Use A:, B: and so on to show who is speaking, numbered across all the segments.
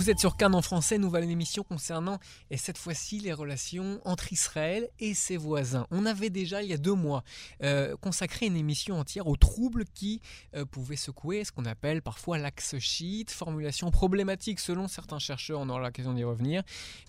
A: Vous êtes sur Cannes en français, nouvelle émission concernant, et cette fois-ci, les relations entre Israël et ses voisins. On avait déjà, il y a deux mois, euh, consacré une émission entière aux troubles qui euh, pouvaient secouer ce qu'on appelle parfois l'axe chiite, formulation problématique selon certains chercheurs, on aura l'occasion d'y revenir.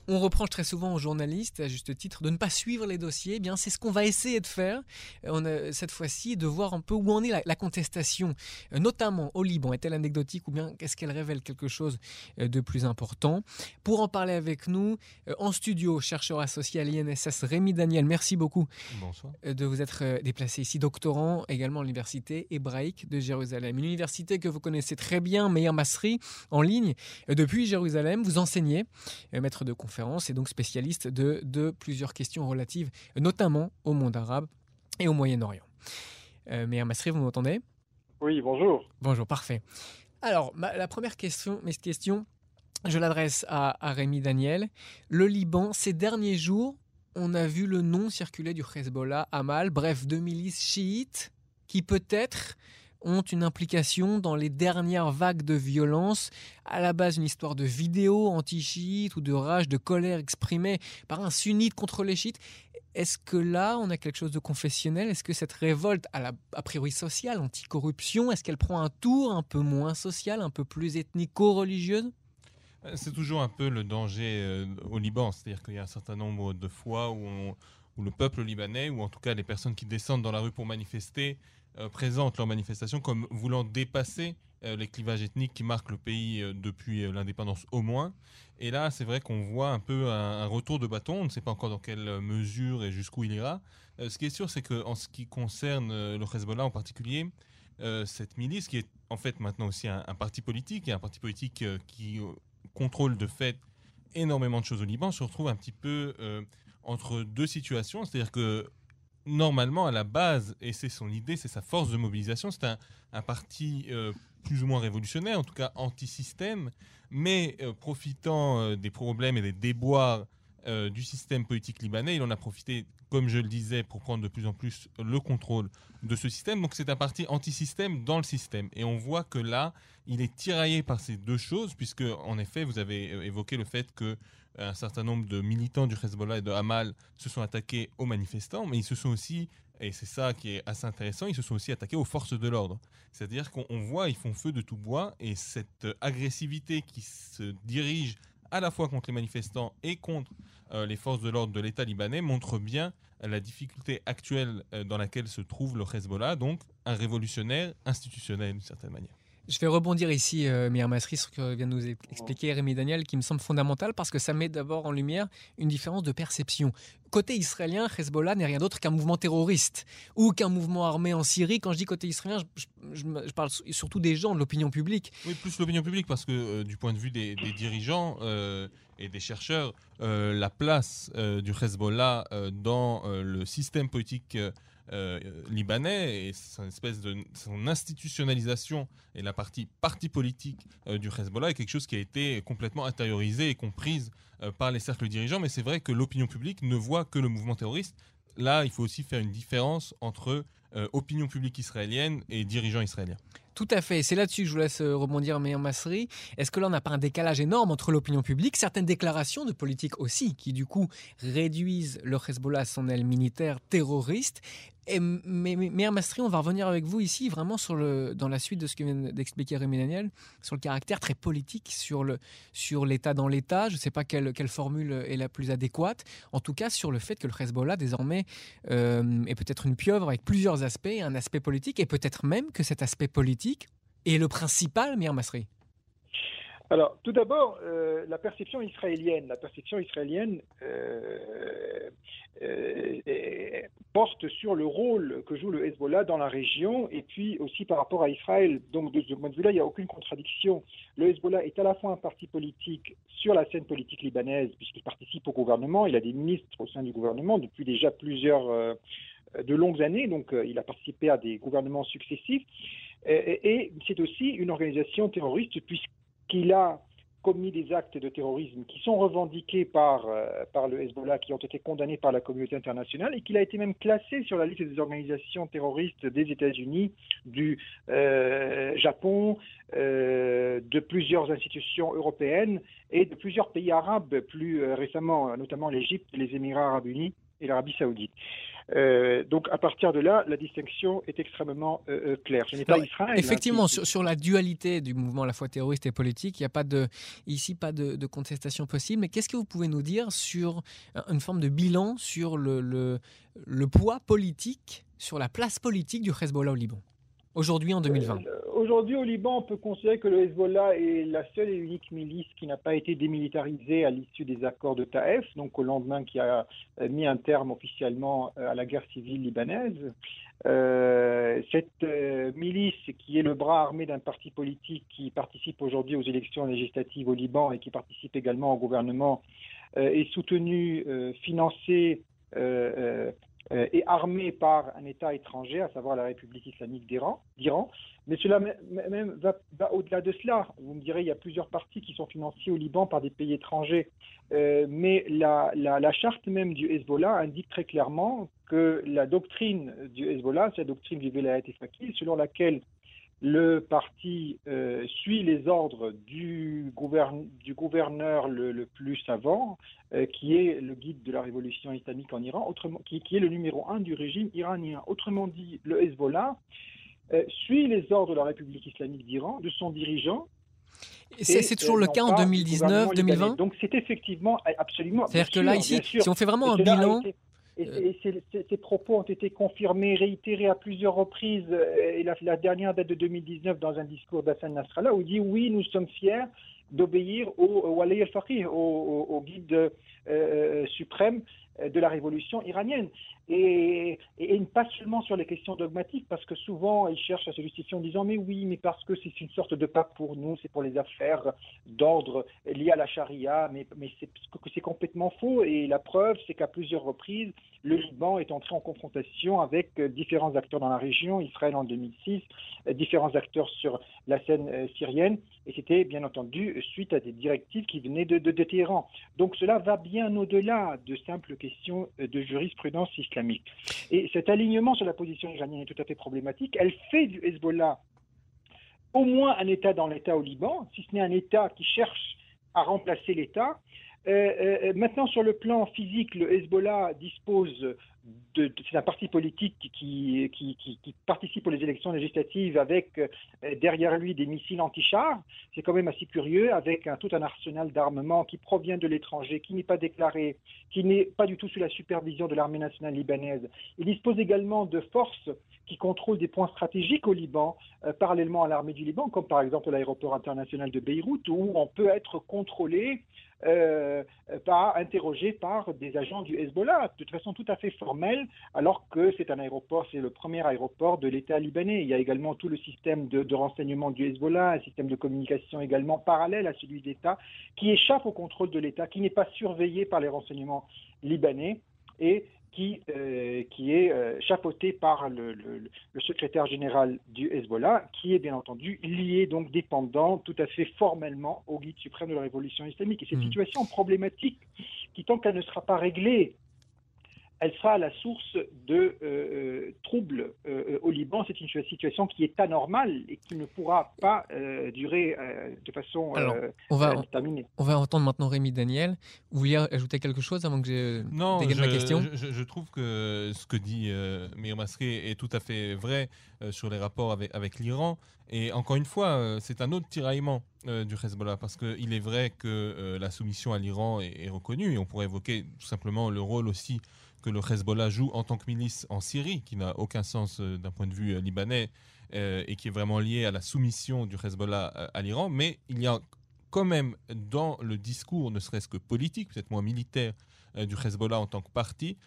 A: On reproche très souvent aux journalistes, à juste titre, de ne pas suivre les dossiers. Eh bien, c'est ce qu'on va essayer de faire euh, cette fois-ci, de voir un peu où en est la, la contestation, notamment au Liban. Est-elle anecdotique ou bien est-ce qu'elle révèle quelque chose de plus important. Pour en parler avec nous, euh, en studio, chercheur associé à l'INSS Rémi Daniel, merci beaucoup euh, de vous être euh, déplacé ici, doctorant également à l'université hébraïque de Jérusalem. Une université que vous connaissez très bien, Meir Masri, en ligne depuis Jérusalem. Vous enseignez, maître de conférence et donc spécialiste de, de plusieurs questions relatives notamment au monde arabe et au Moyen-Orient. Meir Masri, vous m'entendez?
B: Oui, bonjour.
A: Bonjour, parfait. Alors, la première question, mes questions, je l'adresse à, Rémi Daniel. Le Liban, ces derniers jours, on a vu le nom circuler du Hezbollah, Amal, bref, deux milices chiites qui peut-être ont une implication dans les dernières vagues de violence, à la base une histoire de vidéos anti-chiites ou de rage, de colère exprimée par un sunnite contre les chiites. Est-ce que là, on a quelque chose de confessionnel? Est-ce que cette révolte, à la, a priori sociale, anticorruption, est-ce qu'elle prend un tour un peu moins social, un peu plus ethnico-religieuse?
C: C'est toujours un peu le danger euh, au Liban, c'est-à-dire qu'il y a un certain nombre de fois où, le peuple libanais, ou en tout cas les personnes qui descendent dans la rue pour manifester, euh, présentent leur manifestation comme voulant dépasser les clivages ethniques qui marquent le pays depuis l'indépendance au moins. Et là, c'est vrai qu'on voit un peu un, retour de bâton, on ne sait pas encore dans quelle mesure et jusqu'où il ira. ce qui est sûr, c'est qu'en ce qui concerne le Hezbollah en particulier, cette milice, qui est en fait maintenant aussi un parti politique, et un parti politique qui contrôle de fait énormément de choses au Liban, se retrouve un petit peu euh, entre deux situations. C'est-à-dire que normalement, à la base, et c'est son idée, c'est sa force de mobilisation, c'est un, parti euh, plus ou moins révolutionnaire, en tout cas anti-système, mais euh, profitant des problèmes et des déboires du système politique libanais, il en a profité, comme je le disais, pour prendre de plus en plus le contrôle de ce système. Donc c'est un parti anti-système dans le système. Et on voit que là, il est tiraillé par ces deux choses, puisque en effet, vous avez euh, évoqué le fait que euh, un certain nombre de militants du Hezbollah et de Hamal se sont attaqués aux manifestants, mais ils se sont aussi, et c'est ça qui est assez intéressant, ils se sont aussi attaqués aux forces de l'ordre. C'est-à-dire qu'on voit, ils font feu de tout bois, et cette agressivité qui se dirige à la fois contre les manifestants et contre euh, les forces de l'ordre de l'État libanais montre bien la difficulté actuelle dans laquelle se trouve le Hezbollah, donc un révolutionnaire institutionnel d'une certaine manière.
A: Je vais rebondir ici, euh, Mire Masri, sur ce que vient de nous expliquer Rémi Daniel, qui me semble fondamental parce que ça met d'abord en lumière une différence de perception. Côté israélien, Hezbollah n'est rien d'autre qu'un mouvement terroriste ou qu'un mouvement armé en Syrie. Quand je dis côté israélien, je, parle surtout des gens, de l'opinion publique.
C: Oui, plus l'opinion publique parce que euh, du point de vue des, dirigeants euh, et des chercheurs, euh, la place du Hezbollah dans le système politique euh, libanais et son espèce de son institutionnalisation et la partie parti politique euh, du Hezbollah est quelque chose qui a été complètement intériorisé et comprise euh, par les cercles dirigeants. Mais c'est vrai que l'opinion publique ne voit que le mouvement terroriste. Là, il faut aussi faire une différence entre opinion publique israélienne et dirigeants israéliens.
A: Tout à fait. C'est là-dessus que je vous laisse rebondir, Meir Masri. Est-ce que là, on n'a pas un décalage énorme entre l'opinion publique, certaines déclarations de politique aussi, qui du coup réduisent le Hezbollah à son aile militaire terroriste, et, mais, Mastri, on va revenir avec vous ici vraiment dans la suite de ce que vient d'expliquer Rémi Daniel, sur le caractère très politique, sur, l'État dans l'État. Je ne sais pas quelle, quelle, formule est la plus adéquate. En tout cas, sur le fait que le Hezbollah, désormais, euh, est peut-être une pieuvre avec plusieurs aspects, un aspect politique, et peut-être même que cet aspect politique est le principal, Mir Masri.
B: Alors, tout d'abord, euh, la perception israélienne. La perception israélienne euh, euh, porte sur le rôle que joue le Hezbollah dans la région et puis aussi par rapport à Israël. Donc, de ce point de vue-là, il n'y a aucune contradiction. Le Hezbollah est à la fois un parti politique sur la scène politique libanaise, puisqu'il participe au gouvernement, il a des ministres au sein du gouvernement depuis déjà plusieurs de longues années, donc il a participé à des gouvernements successifs. Et, et c'est aussi une organisation terroriste puisque qu'il a commis des actes de terrorisme qui sont revendiqués par, euh, par le Hezbollah, qui ont été condamnés par la communauté internationale et qu'il a été même classé sur la liste des organisations terroristes des États-Unis, du euh, Japon, euh, de plusieurs institutions européennes et de plusieurs pays arabes, plus récemment, notamment l'Égypte, les Émirats arabes unis et l'Arabie saoudite. Euh, donc à partir de là, la distinction est extrêmement euh, euh, claire. Pas Israël.
A: Hein, effectivement, sur, la dualité du mouvement à la fois terroriste et politique, il n'y a pas de, ici pas de, contestation possible. Mais qu'est-ce que vous pouvez nous dire sur une forme de bilan sur le, le, le poids politique, sur la place politique du Hezbollah au Liban? Aujourd'hui en 2020
B: Aujourd'hui au Liban, on peut considérer que le Hezbollah est la seule et unique milice qui n'a pas été démilitarisée à l'issue des accords de Taef, donc au lendemain qui a euh, mis un terme officiellement euh, à la guerre civile libanaise. Euh, cette milice, qui est le bras armé d'un parti politique qui participe aujourd'hui aux élections législatives au Liban et qui participe également au gouvernement, est soutenue, financée euh, est armé par un État étranger, à savoir la République islamique d'Iran, mais cela même va, au-delà de cela. Vous me direz, il y a plusieurs partis qui sont financés au Liban par des pays étrangers, euh, mais la, charte même du Hezbollah indique très clairement que la doctrine du Hezbollah, c'est la doctrine du Velayat Faqih, selon laquelle le parti euh, suit les ordres du, gouverneur le, plus savant, euh, qui est le guide de la révolution islamique en Iran, autrement, qui, est le numéro un du régime iranien. Autrement dit, le Hezbollah euh, suit les ordres de la République islamique d'Iran, de son dirigeant.
A: C'est toujours le cas en 2019-2020
B: Donc c'est effectivement absolument.
A: C'est-à-dire que là, ici, si on fait vraiment un bilan...
B: Et, ces, propos ont été confirmés, réitérés à plusieurs reprises. Euh, et la, dernière date de 2019 dans un discours d'Hassan Nasrallah où il dit oui, nous sommes fiers d'obéir au Wali al-Faqih, au, guide euh, euh, suprême de la révolution iranienne. Et, pas seulement sur les questions dogmatiques, parce que souvent ils cherchent à se justifier en disant mais oui, mais parce que c'est une sorte de pape pour nous, c'est pour les affaires d'ordre liées à la charia, mais, c'est complètement faux. Et la preuve, c'est qu'à plusieurs reprises, le Liban est entré en confrontation avec différents acteurs dans la région, Israël en 2006, différents acteurs sur la scène euh, syrienne, et c'était bien entendu suite à des directives qui venaient de, de, de Téhéran. Donc cela va bien au-delà de simples questions de jurisprudence Et cet alignement sur la position iranienne est tout à fait problématique. Elle fait du Hezbollah au moins un État dans l'État au Liban, si ce n'est un État qui cherche à remplacer l'État. Euh, euh, maintenant, sur le plan physique, le Hezbollah dispose c'est un parti politique qui, participe aux élections législatives avec euh, derrière lui des missiles anti-chars. C'est quand même assez curieux, avec tout un arsenal d'armement qui provient de l'étranger, qui n'est pas déclaré, qui n'est pas du tout sous la supervision de l'armée nationale libanaise. Il dispose également de forces qui contrôlent des points stratégiques au Liban, euh, parallèlement à l'armée du Liban, comme par exemple l'aéroport international de Beyrouth, où on peut être contrôlé euh, pas interrogé par des agents du Hezbollah, de façon tout à fait formelle, alors que c'est un aéroport, c'est le premier aéroport de l'État libanais. Il y a également tout le système de, de, renseignement du Hezbollah, un système de communication également parallèle à celui d'État, qui échappe au contrôle de l'État, qui n'est pas surveillé par les renseignements libanais. Et qui, euh, qui est euh, chapeauté par le, secrétaire général du Hezbollah, qui est bien entendu lié, donc dépendant tout à fait formellement au guide suprême de la révolution islamique. Et cette mmh. situation problématique, qui tant qu'elle ne sera pas réglée elle sera la source de euh, euh, troubles euh, au Liban. C'est une situation qui est anormale et qui ne pourra pas durer de façon
A: Alors, on va, On va entendre maintenant Rémi Daniel. Vous vouliez ajouter quelque chose avant que j'ai
C: non, ma question? je, je, trouve que ce que dit euh, Meir Masré est tout à fait vrai sur les rapports avec, avec l'Iran. Et encore une fois, c'est un autre tiraillement du Hezbollah parce qu'il est vrai que la soumission à l'Iran est, reconnue et on pourrait évoquer tout simplement le rôle aussi que le Hezbollah joue en tant que milice en Syrie, qui n'a aucun sens euh, d'un point de vue euh, libanais euh, et qui est vraiment lié à la soumission du Hezbollah à l'Iran. Mais il y a quand même dans le discours, ne serait-ce que politique, peut-être moins militaire, du Hezbollah en tant que parti,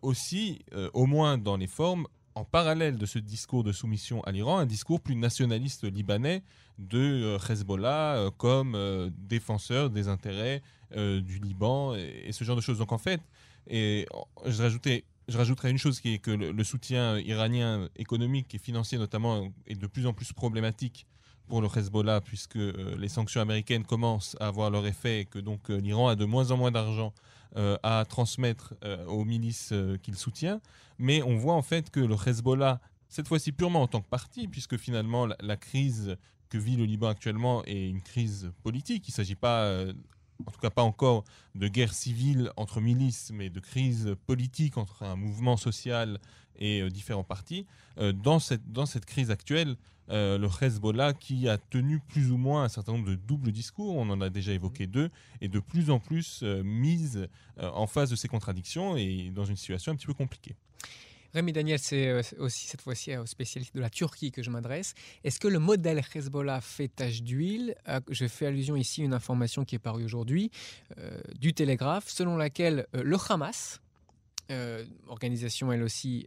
C: aussi, au moins dans les formes, en parallèle de ce discours de soumission à l'Iran, un discours plus nationaliste libanais de Hezbollah comme défenseur des intérêts du Liban et, ce genre de choses. Donc en fait, et je, je rajouterais une chose qui est que le, soutien iranien économique et financier notamment est de plus en plus problématique pour le Hezbollah, puisque les sanctions américaines commencent à avoir leur effet et que donc l'Iran a de moins en moins d'argent à transmettre aux milices qu'il soutient. Mais on voit en fait que le Hezbollah, cette fois-ci purement en tant que parti, puisque finalement la, crise que vit le Liban actuellement est une crise politique. Il ne s'agit pas en tout cas pas encore de guerre civile entre milices, mais de crise politique entre un mouvement social et euh, différents partis. Euh, dans, cette, dans cette crise actuelle, euh, le Hezbollah, qui a tenu plus ou moins un certain nombre de doubles discours, on en a déjà évoqué deux, est de plus en plus mise en face de ces contradictions et dans une situation un petit peu compliquée.
A: Rémi Daniel, c'est euh, aussi cette fois-ci au spécialiste de la Turquie que je m'adresse. Est-ce que le modèle Hezbollah fait tache d'huile? Euh, Je fais allusion ici à une information qui est parue aujourd'hui euh, du Télégraphe, selon laquelle le Hamas, organisation elle aussi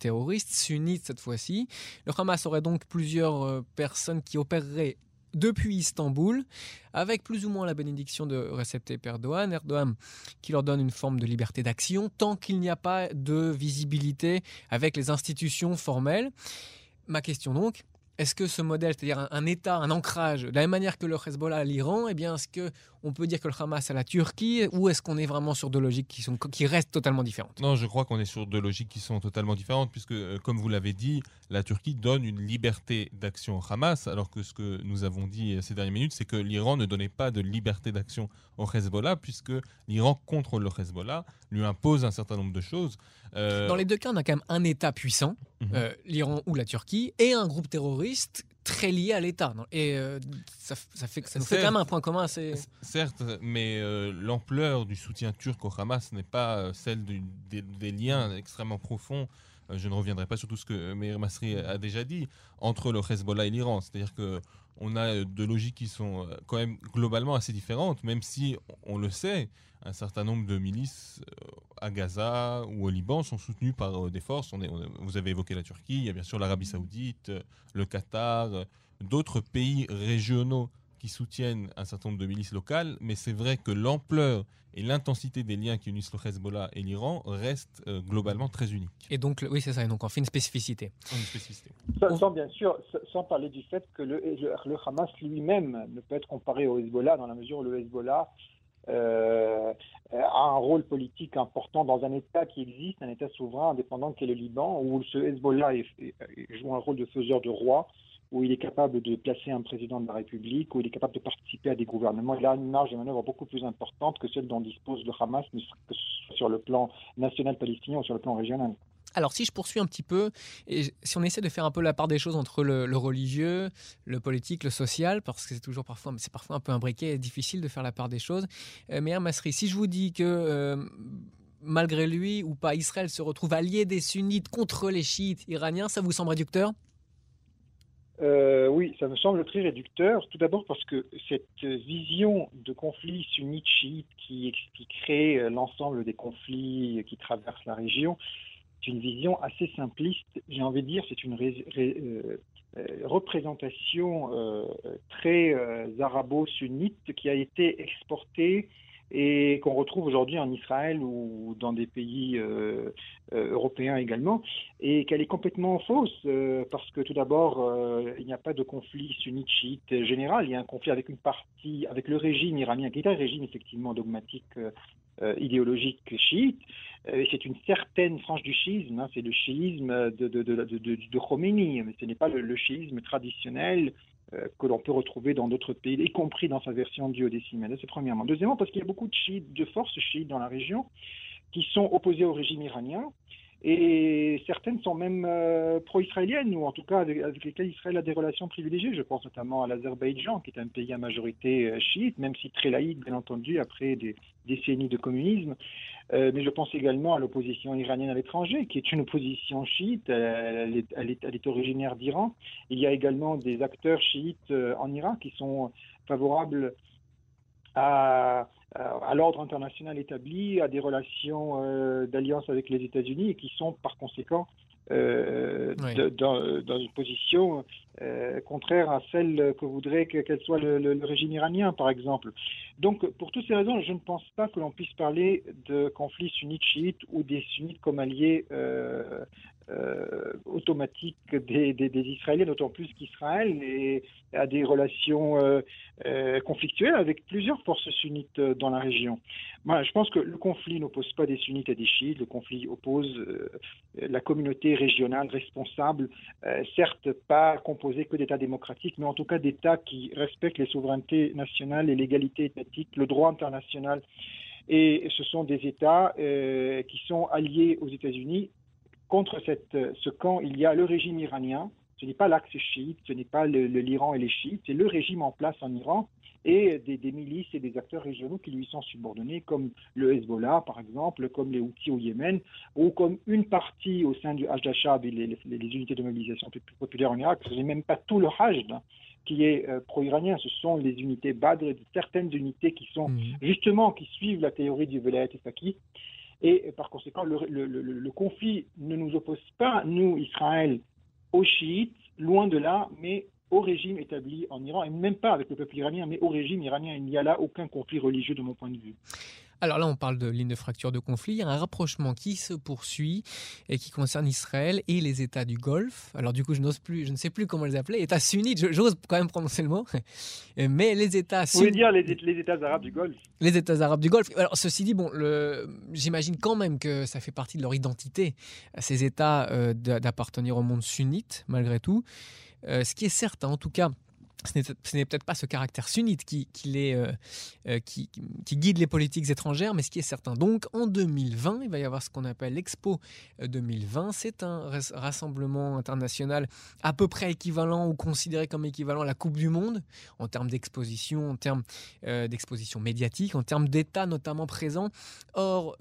A: terroriste, sunnite cette fois-ci. Le Hamas aurait donc plusieurs personnes qui opéreraient depuis Istanbul, avec plus ou moins la bénédiction de Recep Tayyip Erdogan. Erdogan qui leur donne une forme de liberté d'action tant qu'il n'y a pas de visibilité avec les institutions formelles. Ma question donc, est-ce que ce modèle, c'est-à-dire un, État, un ancrage, de la même manière que le Hezbollah à l'Iran, eh bien, est-ce qu'on peut dire que le Hamas à la Turquie, ou est-ce qu'on est vraiment sur deux logiques qui, sont, qui restent totalement différentes?
C: Non, je crois qu'on est sur deux logiques qui sont totalement différentes, puisque, euh, comme vous l'avez dit, la Turquie donne une liberté d'action au Hamas, alors que ce que nous avons dit ces dernières minutes, c'est que l'Iran ne donnait pas de liberté d'action au Hezbollah, puisque l'Iran contrôle le Hezbollah, lui impose un certain nombre de choses.
A: Euh, Dans les deux cas, on a quand même un État puissant, euh, l'Iran ou la Turquie, et un groupe terroriste très lié à l'État. Et euh, ça, fait, ça nous fait quand même un point commun assez...
C: Certes, mais l'ampleur du soutien turc au Hamas n'est pas celle des, liens extrêmement profonds. je ne reviendrai pas sur tout ce que Meir Masri a déjà dit entre le Hezbollah et l'Iran. C'est-à-dire que on a de logiques qui sont quand même globalement assez différentes, même si on le sait, un certain nombre de milices euh, à Gaza ou au Liban sont soutenues par euh, des forces. On est, vous avez évoqué la Turquie, il y a bien sûr l'Arabie saoudite, euh, le Qatar, d'autres pays régionaux qui soutiennent un certain nombre de milices locales, mais c'est vrai que l'ampleur et l'intensité des liens qui unissent le Hezbollah et l'Iran restent globalement très uniques.
A: Et donc, oui, c'est ça, et donc on fait une spécificité.
C: Une spécificité.
B: Sans, bien sûr, sans parler du fait que le, le Hamas lui-même ne peut être comparé au Hezbollah dans la mesure où le Hezbollah euh, a un rôle politique important dans un État qui existe, un État souverain indépendant qui est le Liban, où ce Hezbollah joue un rôle de faiseur de roi, où il est capable de placer un président de la République, où il est capable de participer à des gouvernements. Il a une marge de manœuvre beaucoup plus importante que celle dont dispose le Hamas, que ce soit sur le plan national palestinien ou sur le plan régional.
A: Alors si je poursuis un petit peu, et si on essaie de faire un peu la part des choses entre le, religieux, le politique, le social, parce que c'est toujours parfois, c'est parfois un peu imbriqué et difficile de faire la part des choses. Euh, mais Masri, si je vous dis que euh, malgré lui ou pas, Israël se retrouve allié des sunnites contre les chiites iraniens, ça vous semble réducteur?
B: Euh, oui, ça me semble très réducteur. Tout d'abord parce que cette vision de conflit sunnite-chiite qui expliquerait l'ensemble des conflits qui traversent la région une vision assez simpliste. J'ai envie de dire, c'est une euh, euh, représentation euh, très arabo-sunnite qui a été exportée et qu'on retrouve aujourd'hui en Israël ou dans des pays européens également, et qu'elle est complètement fausse, parce que tout d'abord, il n'y a pas de conflit sunnite-chiite général, il y a un conflit avec une partie, avec le régime iranien, qui est un régime effectivement dogmatique idéologique chiite, c'est une certaine frange du chiisme, hein, c'est le chiisme de, de, de, de, Khomeini, mais ce n'est pas le, chiisme traditionnel euh, que l'on peut retrouver dans d'autres pays, y compris dans sa version duodécimale. C'est premièrement. Deuxièmement, parce qu'il y a beaucoup de, chiites, de forces chiites dans la région qui sont opposées au régime iranien, et certaines sont même euh, pro-israéliennes, ou en tout cas avec, lesquelles Israël a des relations privilégiées. Je pense notamment à l'Azerbaïdjan, qui est un pays à majorité chiite, même si très laïque, bien entendu, après des décennies de communisme. Euh, mais je pense également à l'opposition iranienne à l'étranger, qui est une opposition chiite. Elle, est, originaire d'Iran. Il y a également des acteurs chiites euh, en Irak qui sont favorables à, à, l'ordre international établi, à des relations euh, d'alliance avec les États-Unis et qui sont par conséquent euh, dans, une position euh, contraire à celle que voudrait qu'elle soit le, régime iranien, par exemple. Donc, pour toutes ces raisons, je ne pense pas que l'on puisse parler de conflits sunnites-chiites ou des sunnites comme alliés euh, automatique des, Israéliens, d'autant plus qu'Israël a des relations euh, euh, conflictuelles avec plusieurs forces sunnites dans la région. Moi, je pense que le conflit n'oppose pas des sunnites et des chiites, le conflit oppose la communauté régionale responsable, certes pas composée que d'États démocratiques, mais en tout cas d'États qui respectent les souverainetés nationales et l'égalité étatique, le droit international. Et ce sont des États qui sont alliés aux États-Unis contre cette, ce camp, il y a le régime iranien. Ce n'est pas l'axe chiite, ce n'est pas l'Iran et les chiites, c'est le régime en place en Iran et des, milices et des acteurs régionaux qui lui sont subordonnés, comme le Hezbollah, par exemple, comme les Houthis au Yémen, ou comme une partie au sein du Hajj et les, unités de mobilisation populaire en Irak. Ce n'est même pas tout le Hajj hein, qui est euh, pro-iranien, ce sont les unités Badr, certaines unités qui sont mmh. justement, qui suivent la théorie du Velayat Faki et par conséquent, le, conflit ne nous oppose pas, nous, Israël, aux chiites, loin de là, mais au régime établi en Iran, et même pas avec le peuple iranien, mais au régime iranien. Il n'y a là aucun conflit religieux de mon point de vue.
A: Alors là, on parle de ligne de fracture de conflit. Il y a un rapprochement qui se poursuit et qui concerne Israël et les États du Golfe. Alors du coup, je n'ose plus, je ne sais plus comment les appeler. États sunnites, j'ose quand même prononcer le mot. Mais les États
B: sunnites. Vous voulez dire les, États arabes du Golfe
A: Les États arabes du Golfe. Alors ceci dit, bon, j'imagine quand même que ça fait partie de leur identité, ces États euh, d'appartenir au monde sunnite, malgré tout. Euh, ce qui est certain, en tout cas, ce n'est peut-être pas ce caractère sunnite qui, euh, euh, qui, guide les politiques étrangères, mais ce qui est certain. Donc en 2020, il va y avoir ce qu'on appelle l'Expo 2020. C'est un rassemblement international à peu près équivalent ou considéré comme équivalent à la Coupe du Monde en termes d'exposition, en termes d'exposition médiatique, en termes d'États notamment présents. Or,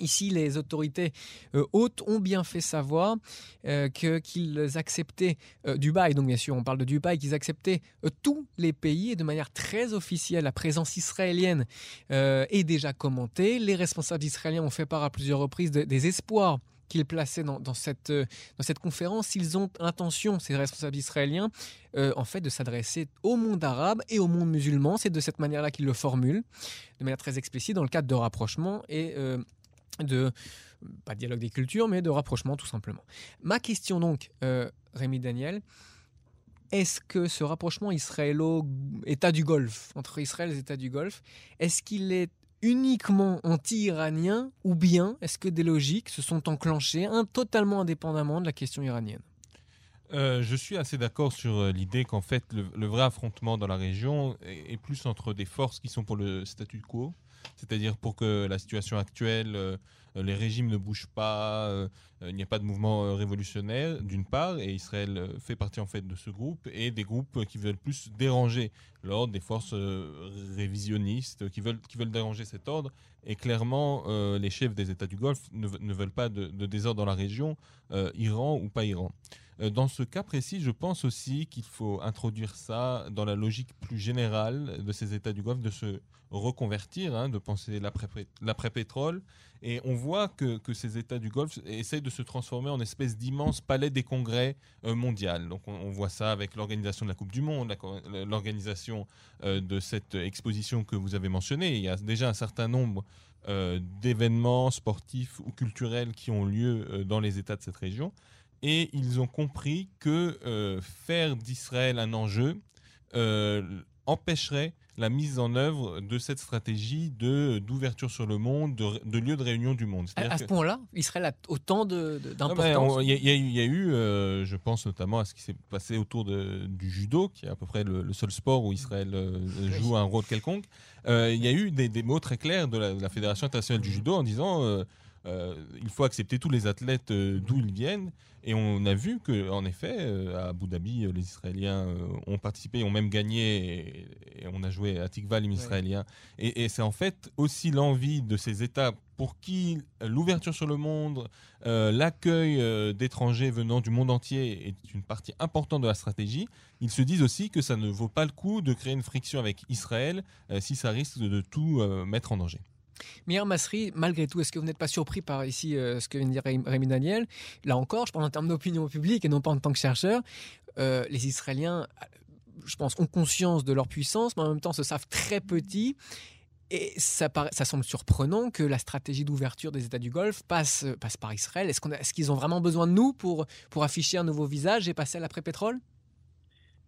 A: Ici, les autorités euh, hautes ont bien fait savoir euh, qu'ils acceptaient euh, Dubaï, donc bien sûr on parle de Dubaï, qu'ils acceptaient tous les pays et de manière très officielle la présence israélienne est déjà commentée. Les responsables israéliens ont fait part à plusieurs reprises des espoirs qu'ils plaçaient dans, cette, dans cette conférence, ils ont intention, ces responsables israéliens, en fait, de s'adresser au monde arabe et au monde musulman. C'est de cette manière-là qu'ils le formulent, de manière très explicite, dans le cadre de rapprochement et de, pas de dialogue des cultures, mais de rapprochement tout simplement. Ma question donc, euh, Rémi Daniel, est-ce que ce rapprochement israélo-État du Golfe, entre Israël et les États du Golfe, est-ce qu'il est uniquement anti-iranien ou bien est-ce que des logiques se sont enclenchées totalement indépendamment de la question iranienne?
C: Euh, je suis assez d'accord sur euh, l'idée qu'en fait le, vrai affrontement dans la région est, plus entre des forces qui sont pour le statu quo, c'est-à-dire pour que la situation actuelle, euh, les régimes ne bougent pas, euh, il n'y a pas de mouvement euh, révolutionnaire, d'une part, et Israël fait partie en fait de ce groupe, et des groupes qui veulent plus déranger l'ordre, des forces révisionnistes qui veulent, déranger cet ordre. Et clairement, les chefs des États du Golfe ne, veulent pas de, désordre dans la région, Iran ou pas Iran. Dans ce cas précis, je pense aussi qu'il faut introduire ça dans la logique plus générale de ces États du Golfe, de se reconvertir, hein, de penser l'après-pétrole. Et on voit que, ces États du Golfe essayent de se transformer en espèce d'immense palais des congrès euh, mondial. Donc on, voit ça avec l'organisation de la Coupe du Monde, l'organisation euh, de cette exposition que vous avez mentionnée. Il y a déjà un certain nombre euh, d'événements sportifs ou culturels qui ont lieu dans les États de cette région. Et ils ont compris que faire d'Israël un enjeu empêcherait la mise en œuvre de cette stratégie de d'ouverture sur le monde, de, lieu de réunion du monde.
A: À, ce point-là, Israël a autant d'importance.
C: Il y, a eu, euh, je pense notamment à ce qui s'est passé autour du judo, qui est à peu près le, seul sport où Israël euh, joue un rôle quelconque. Euh, il y a eu des, mots très clairs de la, Fédération internationale du judo en disant il faut accepter tous les athlètes d'où ils viennent et on a vu qu'en effet, euh, à Abu Dhabi, euh, les Israéliens euh, ont participé, ont même gagné, et, on a joué à Tikva, les Israéliens. Et, c'est en fait aussi l'envie de ces États pour qui l'ouverture sur le monde, l'accueil d'étrangers venant du monde entier est une partie importante de la stratégie. Ils se disent aussi que ça ne vaut pas le coup de créer une friction avec Israël si ça risque de tout mettre en danger.
A: Mir Masri, malgré tout, est-ce que vous n'êtes pas surpris par ici euh, ce que vient de dire Rémi Daniel Là encore, je parle en termes d'opinion publique et non pas en tant que chercheur. Euh, les Israéliens, je pense, ont conscience de leur puissance, mais en même temps se savent très petits Et ça, ça semble surprenant que la stratégie d'ouverture des États du Golfe passe, passe par Israël. Est-ce qu'ils ont vraiment besoin de nous pour, pour afficher un nouveau visage et passer à l'après-pétrole?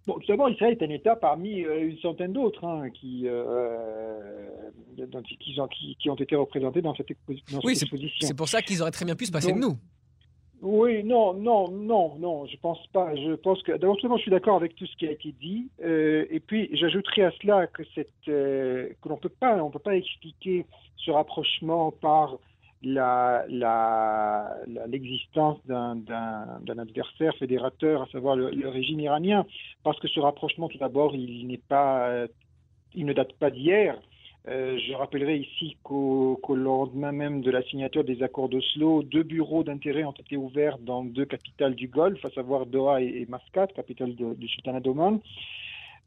B: Bon, tout d'abord, Israël est un État parmi euh, une centaine d'autres hein, qui, euh, qui, ont, qui, ont, été représentés dans cette, dans
A: oui,
B: exposition.
A: C'est pour ça qu'ils auraient très bien pu se passer de nous.
B: Oui, non, non, non, non, je pense pas. Je pense que d'abord, je suis d'accord avec tout ce qui a été dit, euh, et puis j'ajouterai à cela que cette euh, que l'on peut pas, on peut pas expliquer ce rapprochement par l'existence d'un, adversaire fédérateur, à savoir le, régime iranien, parce que ce rapprochement, tout d'abord, il ne date pas d'hier. Euh, je rappellerai ici qu'au lendemain même de la signature des accords d'Oslo, deux bureaux d'intérêt ont été ouverts dans deux capitales du Golfe, à savoir Doha et, Mascate, capitale du Sultanat d'Oman.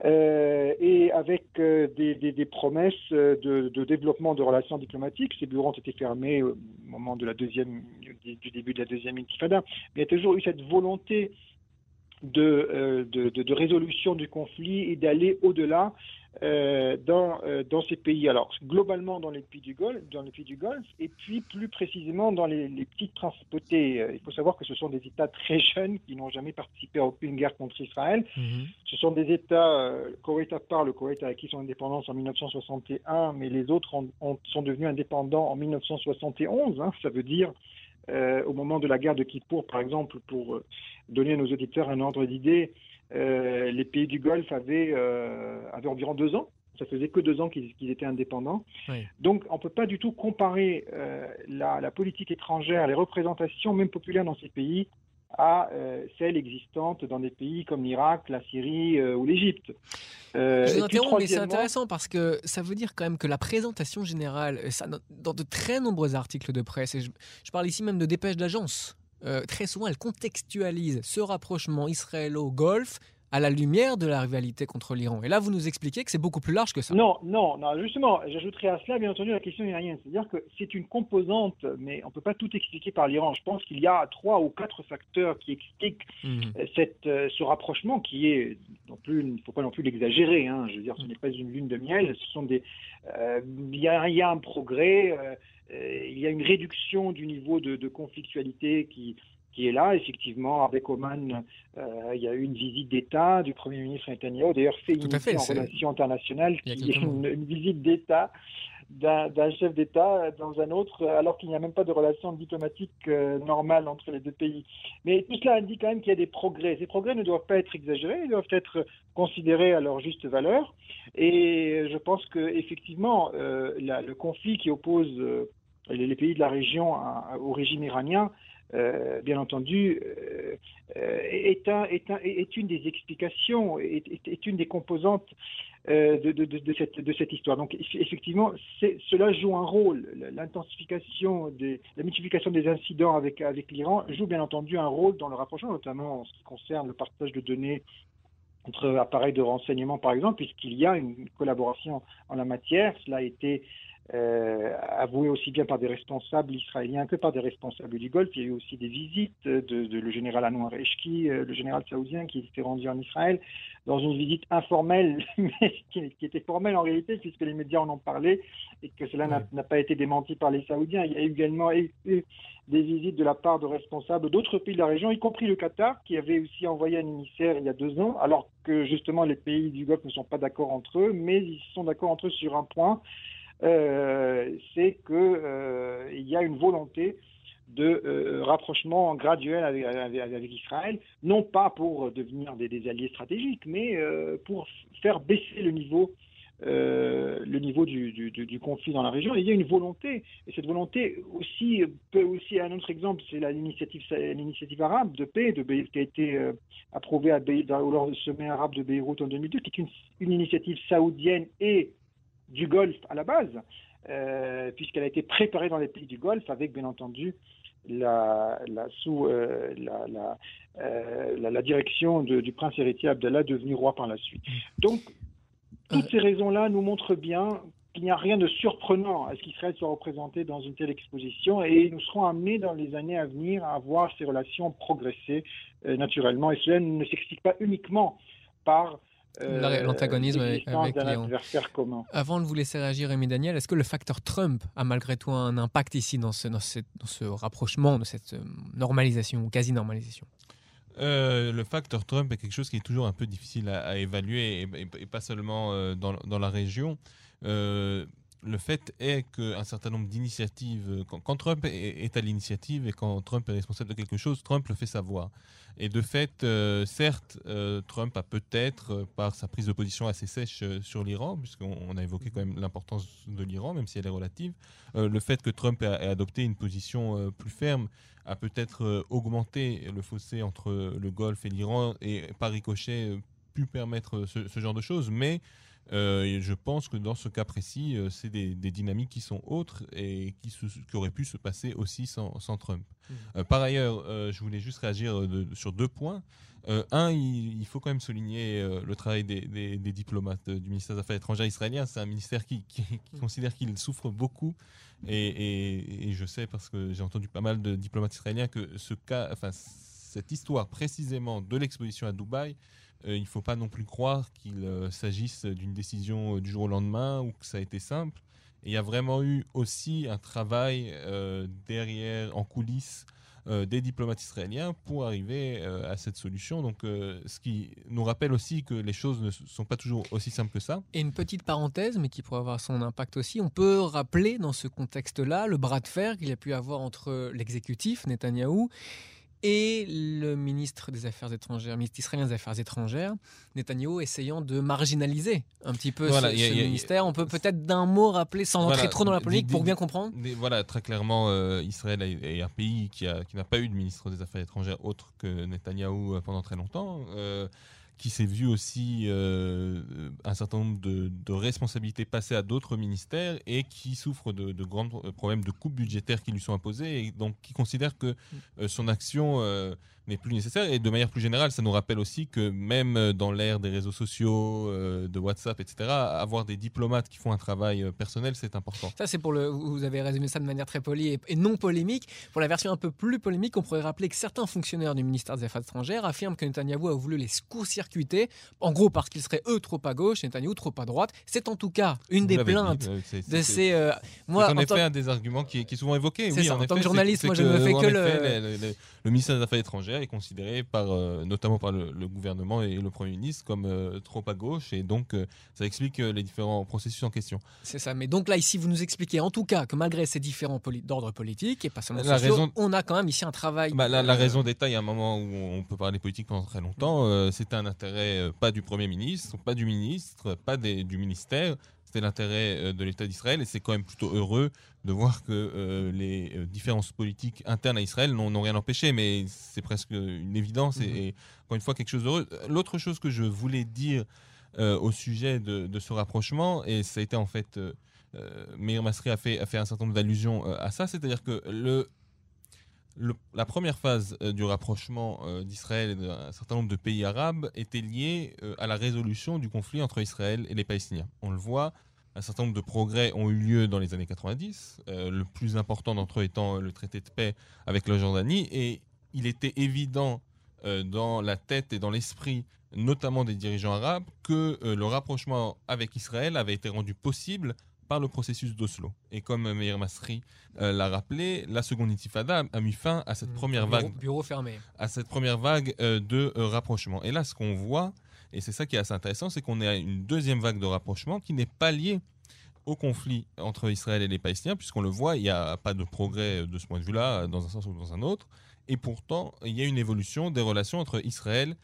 B: Euh, et avec euh, des, promesses de, développement de relations diplomatiques. Ces bureaux ont été fermés au moment de la deuxième, du début de la deuxième intifada. Mais il y a toujours eu cette volonté de, de résolution du conflit et d'aller au-delà euh, dans, euh, dans ces pays. Alors, globalement dans les pays du Golfe, dans les pays du Golfe et puis plus précisément dans les, petites principautés. Euh, il faut savoir que ce sont des États très jeunes qui n'ont jamais participé à aucune guerre contre Israël. Mhm. Ce sont des États, le Koweït à part, le Koweït a acquis son indépendance en 1961, mais les autres sont devenus indépendants en 1971. Hein. ça veut dire au moment de la guerre de Kippour, par exemple, pour donner à nos auditeurs un ordre d'idée, euh, les pays du Golfe avaient, euh, avaient, environ deux ans. Ça faisait que deux ans qu'ils étaient indépendants. Donc, on ne peut pas du tout comparer euh, la, la, politique étrangère, les représentations, même populaires dans ces pays, à celles existantes dans des pays comme l'Irak, la Syrie ou l'Égypte.
A: Je vous interromps, mais c'est intéressant parce que ça veut dire quand même que la présentation générale, ça, dans de très nombreux articles de presse, et je, je parle ici même de dépêches d'agence, euh, très souvent, elle contextualise ce rapprochement israélo-golfe à la lumière de la rivalité contre l'Iran. Et là, vous nous expliquez que c'est beaucoup plus large que ça.
B: Non, non, non justement, j'ajouterai à cela, bien entendu, la question iranienne. C'est-à-dire que c'est une composante, mais on ne peut pas tout expliquer par l'Iran. Je pense qu'il y a trois ou quatre facteurs qui expliquent mhm. euh, cette, euh, ce rapprochement qui est, il ne faut pas non plus l'exagérer. Hein. je veux dire, ce n'est pas une lune de miel. Ce sont des, il, y a, il, y a, un progrès. Euh, il y a une réduction du niveau de, conflictualité qui, qui est là. Effectivement, avec Oman, euh, il y a eu une visite d'État du Premier ministre Netanyahu, d'ailleurs fait initier en relations internationales, qui est une, visite d'État d'un chef d'État dans un autre, alors qu'il n'y a même pas de relations diplomatiques euh, normales entre les deux pays. Mais tout cela indique quand même qu'il y a des progrès. Ces progrès ne doivent pas être exagérés, ils doivent être considérés à leur juste valeur. Et je pense que effectivement, le conflit qui oppose les pays de la région au régime iranien, euh, bien entendu, euh, est, un, est, un, est, une des explications, est, une des composantes euh, de, cette, histoire. Donc, effectivement, cela joue un rôle. L'intensification, la multiplication des incidents avec, avec l'Iran joue bien entendu un rôle dans le rapprochement, notamment en ce qui concerne le partage de données entre appareils de renseignement, par exemple, puisqu'il y a une collaboration en la matière. Cela a été euh, avoué aussi bien par des responsables israéliens que par des responsables du Golfe. Il y a eu aussi des visites de, de le général Anwar Eshki, euh, le général saoudien qui s'était rendu en Israël, dans une visite informelle, mais qui, était formelle en réalité, puisque les médias en ont parlé et que cela n'a pas été démenti par les Saoudiens. Il y a également eu des visites de la part de responsables d'autres pays de la région, y compris le Qatar, qui avait aussi envoyé un émissaire il y a deux ans, alors que justement les pays du Golfe ne sont pas d'accord entre eux, mais ils sont d'accord entre eux sur un point, c'est qu'il euh, y a une volonté de euh, rapprochement graduel avec, Israël, non pas pour devenir des, alliés stratégiques, mais pour faire baisser le niveau, le niveau du, conflit dans la région. il y a une volonté, et cette volonté aussi peut aussi, un autre exemple, c'est l'initiative, arabe de paix qui a été approuvée à lors du sommet arabe de Beyrouth en 2002, qui est une initiative saoudienne et du Golfe à la base, euh, puisqu'elle a été préparée dans les pays du Golfe avec, bien entendu, la, sous euh, euh, la, direction du prince héritier Abdallah devenu roi par la suite. Donc, toutes ces raisons-là nous montrent bien qu'il n'y a rien de surprenant à ce qu'Israël soit représenté dans une telle exposition et nous serons amenés dans les années à venir à voir ces relations progresser naturellement. Et cela ne s'explique pas uniquement par
A: L'antagonisme avec, avec
B: d'un
A: Iran.
B: adversaire commun.
A: Avant de vous laisser réagir, Rémi Daniel, est-ce que le facteur Trump a malgré tout un impact ici dans ce, dans ce, dans ce rapprochement, de cette euh, normalisation ou quasi-normalisation?
C: Euh, le facteur Trump est quelque chose qui est toujours un peu difficile à, à évaluer et, et- et pas seulement euh, dans, dans la région. Euh, le fait est qu'un certain nombre d'initiatives, euh, quand, quand Trump est, est à l'initiative et quand Trump est responsable de quelque chose, Trump le fait savoir. Et de fait, euh, certes, euh, Trump a peut-être, euh, par sa prise de position assez sèche sur l'Iran, puisqu'on on a évoqué quand même l'importance de l'Iran, même si elle est relative, le fait que Trump ait, adopté une position plus ferme a peut-être augmenté le fossé entre le Golfe et l'Iran et par ricochet pu permettre ce, ce genre de choses. Mais euh, je pense que dans ce cas précis, euh, c'est des, des dynamiques qui sont autres et qui, se- qui auraient pu se passer aussi sans, sans Trump.
A: Mhm.
C: Euh, par ailleurs, euh, je voulais juste réagir de- sur deux points. Un, il, il faut quand même souligner le travail des, des- des diplomates du ministère des Affaires étrangères israélien. C'est un ministère qui, qui- qui considère qu'il souffre beaucoup. Et, et- et je sais, parce que j'ai entendu pas mal de diplomates israéliens, que ce cas, enfin, cette histoire précisément de l'exposition à Dubaï, il ne faut pas non plus croire qu'il euh, s'agisse d'une décision euh, du jour au lendemain ou que ça a été simple. Il y a vraiment eu aussi un travail euh, derrière, en coulisses, euh, des diplomates israéliens pour arriver euh, à cette solution. Donc, euh, ce qui nous rappelle aussi que les choses ne sont pas toujours aussi simples que ça.
A: Et une petite parenthèse, mais qui pourrait avoir son impact aussi, on peut rappeler dans ce contexte-là le bras de fer qu'il y a pu avoir entre l'exécutif, Netanyahou, et le ministre des Affaires étrangères, ministre israélien des Affaires étrangères, Netanyahou essayant de marginaliser un petit peu
C: Voilà,
A: ce,
C: a- a-
A: ministère. On peut peut-être d'un mot rappeler, sans
C: Voilà,
A: entrer trop dans la polémique,
C: dis-
A: pour bien comprendre.
C: Voilà, très clairement, euh, Israël est, un pays qui n'a pas eu de ministre des Affaires étrangères autre que Netanyahou euh, pendant très longtemps, euh, qui s'est vu aussi euh, un certain nombre de, de responsabilités passer à d'autres ministères et qui souffre de, de grands pro- problèmes de coupes budgétaires qui lui sont imposés et donc qui considère que euh, son action euh, n'est plus nécessaire. Et de manière plus générale, ça nous rappelle aussi que même euh, dans l'ère des réseaux sociaux, euh, de WhatsApp, etc., avoir des diplomates qui font un travail euh, personnel, c'est important.
A: Ça, c'est pour le. Vous avez résumé ça de manière très polie et, et non polémique. Pour la version un peu plus polémique, on pourrait rappeler que certains fonctionnaires du ministère des Affaires étrangères affirment que Netanyahou a voulu les court-circuiter, en gros parce qu'ils seraient eux trop à gauche, Netanyahou trop à droite. C'est en tout cas une
C: Vous
A: des
C: dit,
A: plaintes de ces. euh,
C: c'est
A: moi,
C: en,
A: en
C: effet un des arguments qui est, qui est souvent évoqué.
A: C'est
C: Oui,
A: ça, en tant
C: effet,
A: que journaliste, moi, je ne fais que
C: effet,
A: le-
C: le, le- le ministère des Affaires étrangères est considéré par, euh, notamment par le, le gouvernement et le Premier ministre comme euh, trop à gauche et donc euh, ça explique les différents processus en question.
A: C'est ça. Mais donc là, ici, vous nous expliquez en tout cas que malgré ces différents poli- d'ordre politique et pas seulement
C: La
A: sociaux,
C: raison-
A: on a quand même ici un travail.
C: Bah, la, la raison d'État, il y a un moment où on peut parler politique pendant très longtemps. C'était un intérêt pas du Premier ministre, pas du ministre, pas des- du ministère. C'était l'intérêt euh, de l'État d'Israël et c'est quand même plutôt heureux de voir que euh, les euh, différences politiques internes à Israël n'ont rien empêché, mais c'est presque une évidence et,
A: Mhm.
C: et encore une fois quelque chose d'heureux. L'autre chose que je voulais dire euh, au sujet de, de ce rapprochement, et ça a été en fait, euh, Meir Masri a fait, a fait un certain nombre d'allusions à ça, c'est-à-dire que le, la première phase euh, du rapprochement euh, d'Israël et d'un certain nombre de pays arabes était liée euh, à la résolution du conflit entre Israël et les Palestiniens. On le voit, un certain nombre de progrès ont eu lieu dans les années 90, euh, le plus important d'entre eux étant le traité de paix avec la Jordanie, et il était évident dans la tête et dans l'esprit notamment des dirigeants arabes que le rapprochement avec Israël avait été rendu possible par le processus d'Oslo. Et comme Meir Masri euh, l'a rappelé, la seconde intifada a mis fin à cette
A: mmh,
C: première
A: bureau-
C: vague
A: Bureau fermé.
C: à cette première vague euh, de euh, rapprochement. Et là, ce qu'on voit, et c'est ça qui est assez intéressant, c'est qu'on est à une deuxième vague de rapprochement qui n'est pas liée au conflit entre Israël et les Palestiniens, puisqu'on le voit, il n'y a pas de progrès de ce point de vue-là, dans un sens ou dans un autre. Et pourtant, il y a une évolution des relations entre Israël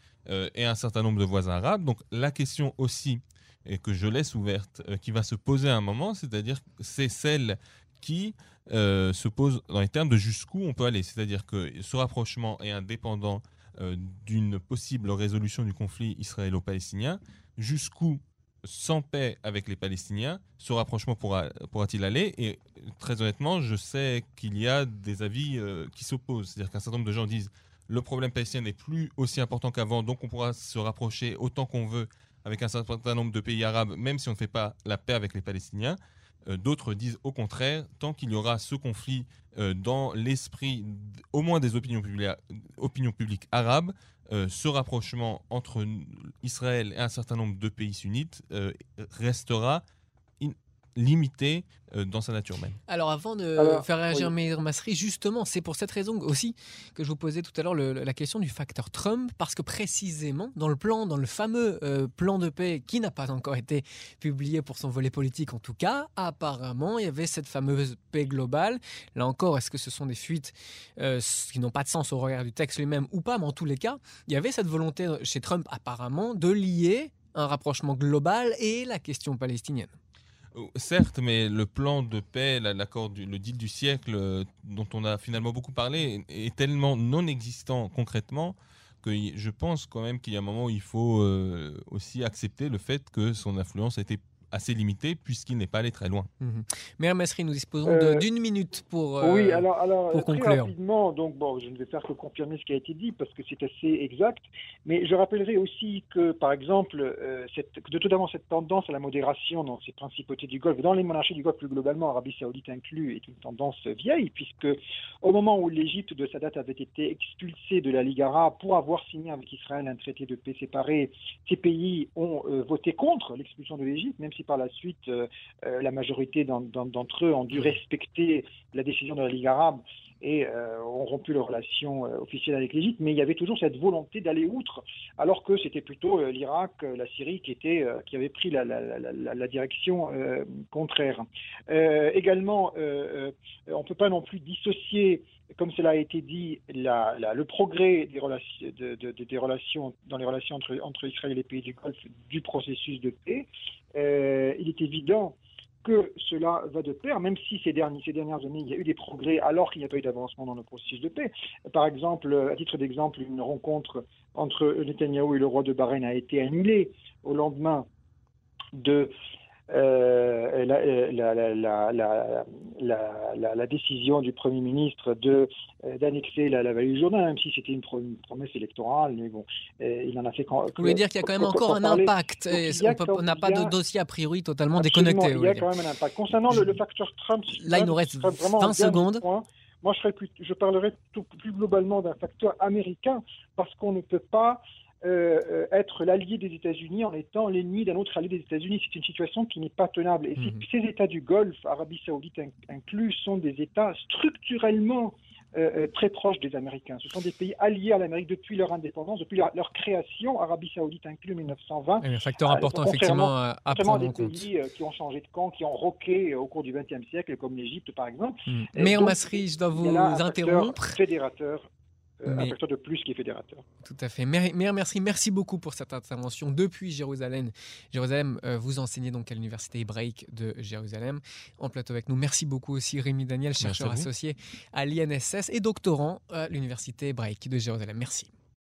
C: et un certain nombre de voisins arabes. Donc la question aussi, et que je laisse ouverte, euh, qui va se poser à un moment, c'est-à-dire c'est celle qui euh, se pose dans les termes de jusqu'où on peut aller. C'est-à-dire que ce rapprochement est indépendant euh, d'une possible résolution du conflit israélo-palestinien. Jusqu'où, sans paix avec les Palestiniens, ce rapprochement pourra, pourra-t-il aller? Et très honnêtement, je sais qu'il y a des avis qui s'opposent. C'est-à-dire qu'un certain nombre de gens disent le problème palestinien n'est plus aussi important qu'avant, donc on pourra se rapprocher autant qu'on veut avec un certain nombre de pays arabes, même si on ne fait pas la paix avec les Palestiniens. D'autres disent au contraire, tant qu'il y aura ce conflit dans l'esprit au moins des opinions, publiques arabes, ce rapprochement entre Israël et un certain nombre de pays sunnites restera limité euh, dans sa nature même.
A: Alors avant de faire réagir oui. Masri, justement, c'est pour cette raison aussi que je vous posais tout à l'heure la question du facteur Trump, parce que précisément dans le plan, dans le fameux euh, plan de paix qui n'a pas encore été publié pour son volet politique en tout cas, apparemment il y avait cette fameuse paix globale. Là encore, est-ce que ce sont des fuites euh, qui n'ont pas de sens au regard du texte lui-même ou pas, mais en tous les cas, il y avait cette volonté chez Trump apparemment de lier un rapprochement global et la question palestinienne.
C: Certes, mais le plan de paix, l'accord, le deal du siècle euh, dont on a finalement beaucoup parlé est tellement non existant concrètement que je pense quand même qu'il y a un moment où il faut euh, aussi accepter le fait que son influence a été assez limité puisqu'il n'est pas allé très loin.
A: Mmh. Mais Masri, nous disposons euh, d'une minute pour,
B: euh, oui, alors, alors, pour très conclure. rapidement, donc bon, je ne vais faire que confirmer ce qui a été dit parce que c'est assez exact, mais je rappellerai aussi que, par exemple, euh, cette, de tout d'abord cette tendance à la modération dans ces principautés du Golfe, dans les monarchies du Golfe plus globalement, Arabie Saoudite inclus, est une tendance vieille, puisque au moment où l'Égypte de Sadat avait été expulsée de la Ligue arabe pour avoir signé avec Israël un traité de paix séparé, ces pays ont voté contre l'expulsion de l'Égypte, même si par la suite euh, euh, la majorité d'entre eux ont dû respecter la décision de la Ligue arabe et euh, ont rompu leurs relations officielles avec l'Égypte, mais il y avait toujours cette volonté d'aller outre, alors que c'était plutôt l'Irak, la Syrie qui, était, qui avait pris la, la direction contraire. également, on ne peut pas non plus dissocier comme cela a été dit, la, la, le progrès des relations, de, de, des relations, dans les relations entre, entre, Israël et les pays du Golfe du processus de paix, euh, il est évident que cela va de pair, même si ces, derniers, ces dernières années, il y a eu des progrès alors qu'il n'y a pas eu d'avancement dans le processus de paix. Par exemple, à titre d'exemple, une rencontre entre Netanyahu et le roi de Bahreïn a été annulée au lendemain de euh, la, la, la, la, décision du Premier ministre de euh, d'annexer la, vallée du Jourdain, même si c'était une, promesse électorale, mais bon, il en a fait. Quand,
A: Vous voulez dire qu'il y a quand même encore un impact On n'a pas de dossier a priori totalement déconnecté.
B: Il y a quand même un impact. Concernant le, facteur Trump,
A: là il nous reste 20 secondes.
B: moi, je, plus, je parlerai tout, plus globalement d'un facteur américain parce qu'on ne peut pas euh, euh, être l'allié des États-Unis en étant l'ennemi d'un autre allié des États-Unis. C'est une situation qui n'est pas tenable. Et mhm. ces États du Golfe, Arabie saoudite inclus, sont des États structurellement euh, très proches des Américains. Ce sont des pays alliés à l'Amérique depuis leur indépendance, depuis leur, création, Arabie saoudite inclus en 1920.
A: un facteur important, effectivement, à prendre
B: en compte. des pays qui ont changé de camp, qui ont roqué au cours du XXe siècle, comme l'Égypte, par exemple.
A: Mhm. Mais en Masserie, je dois vous interrompre.
B: Fédérateur un facteur de plus qui est fédérateur.
A: Tout à fait. Merci, merci beaucoup pour cette intervention depuis Jérusalem. Jérusalem, euh, vous enseignez donc à l'université hébraïque de Jérusalem en plateau avec nous. Merci beaucoup aussi Rémi Daniel, chercheur associé à l'INSS et doctorant à l'université hébraïque de Jérusalem. Merci.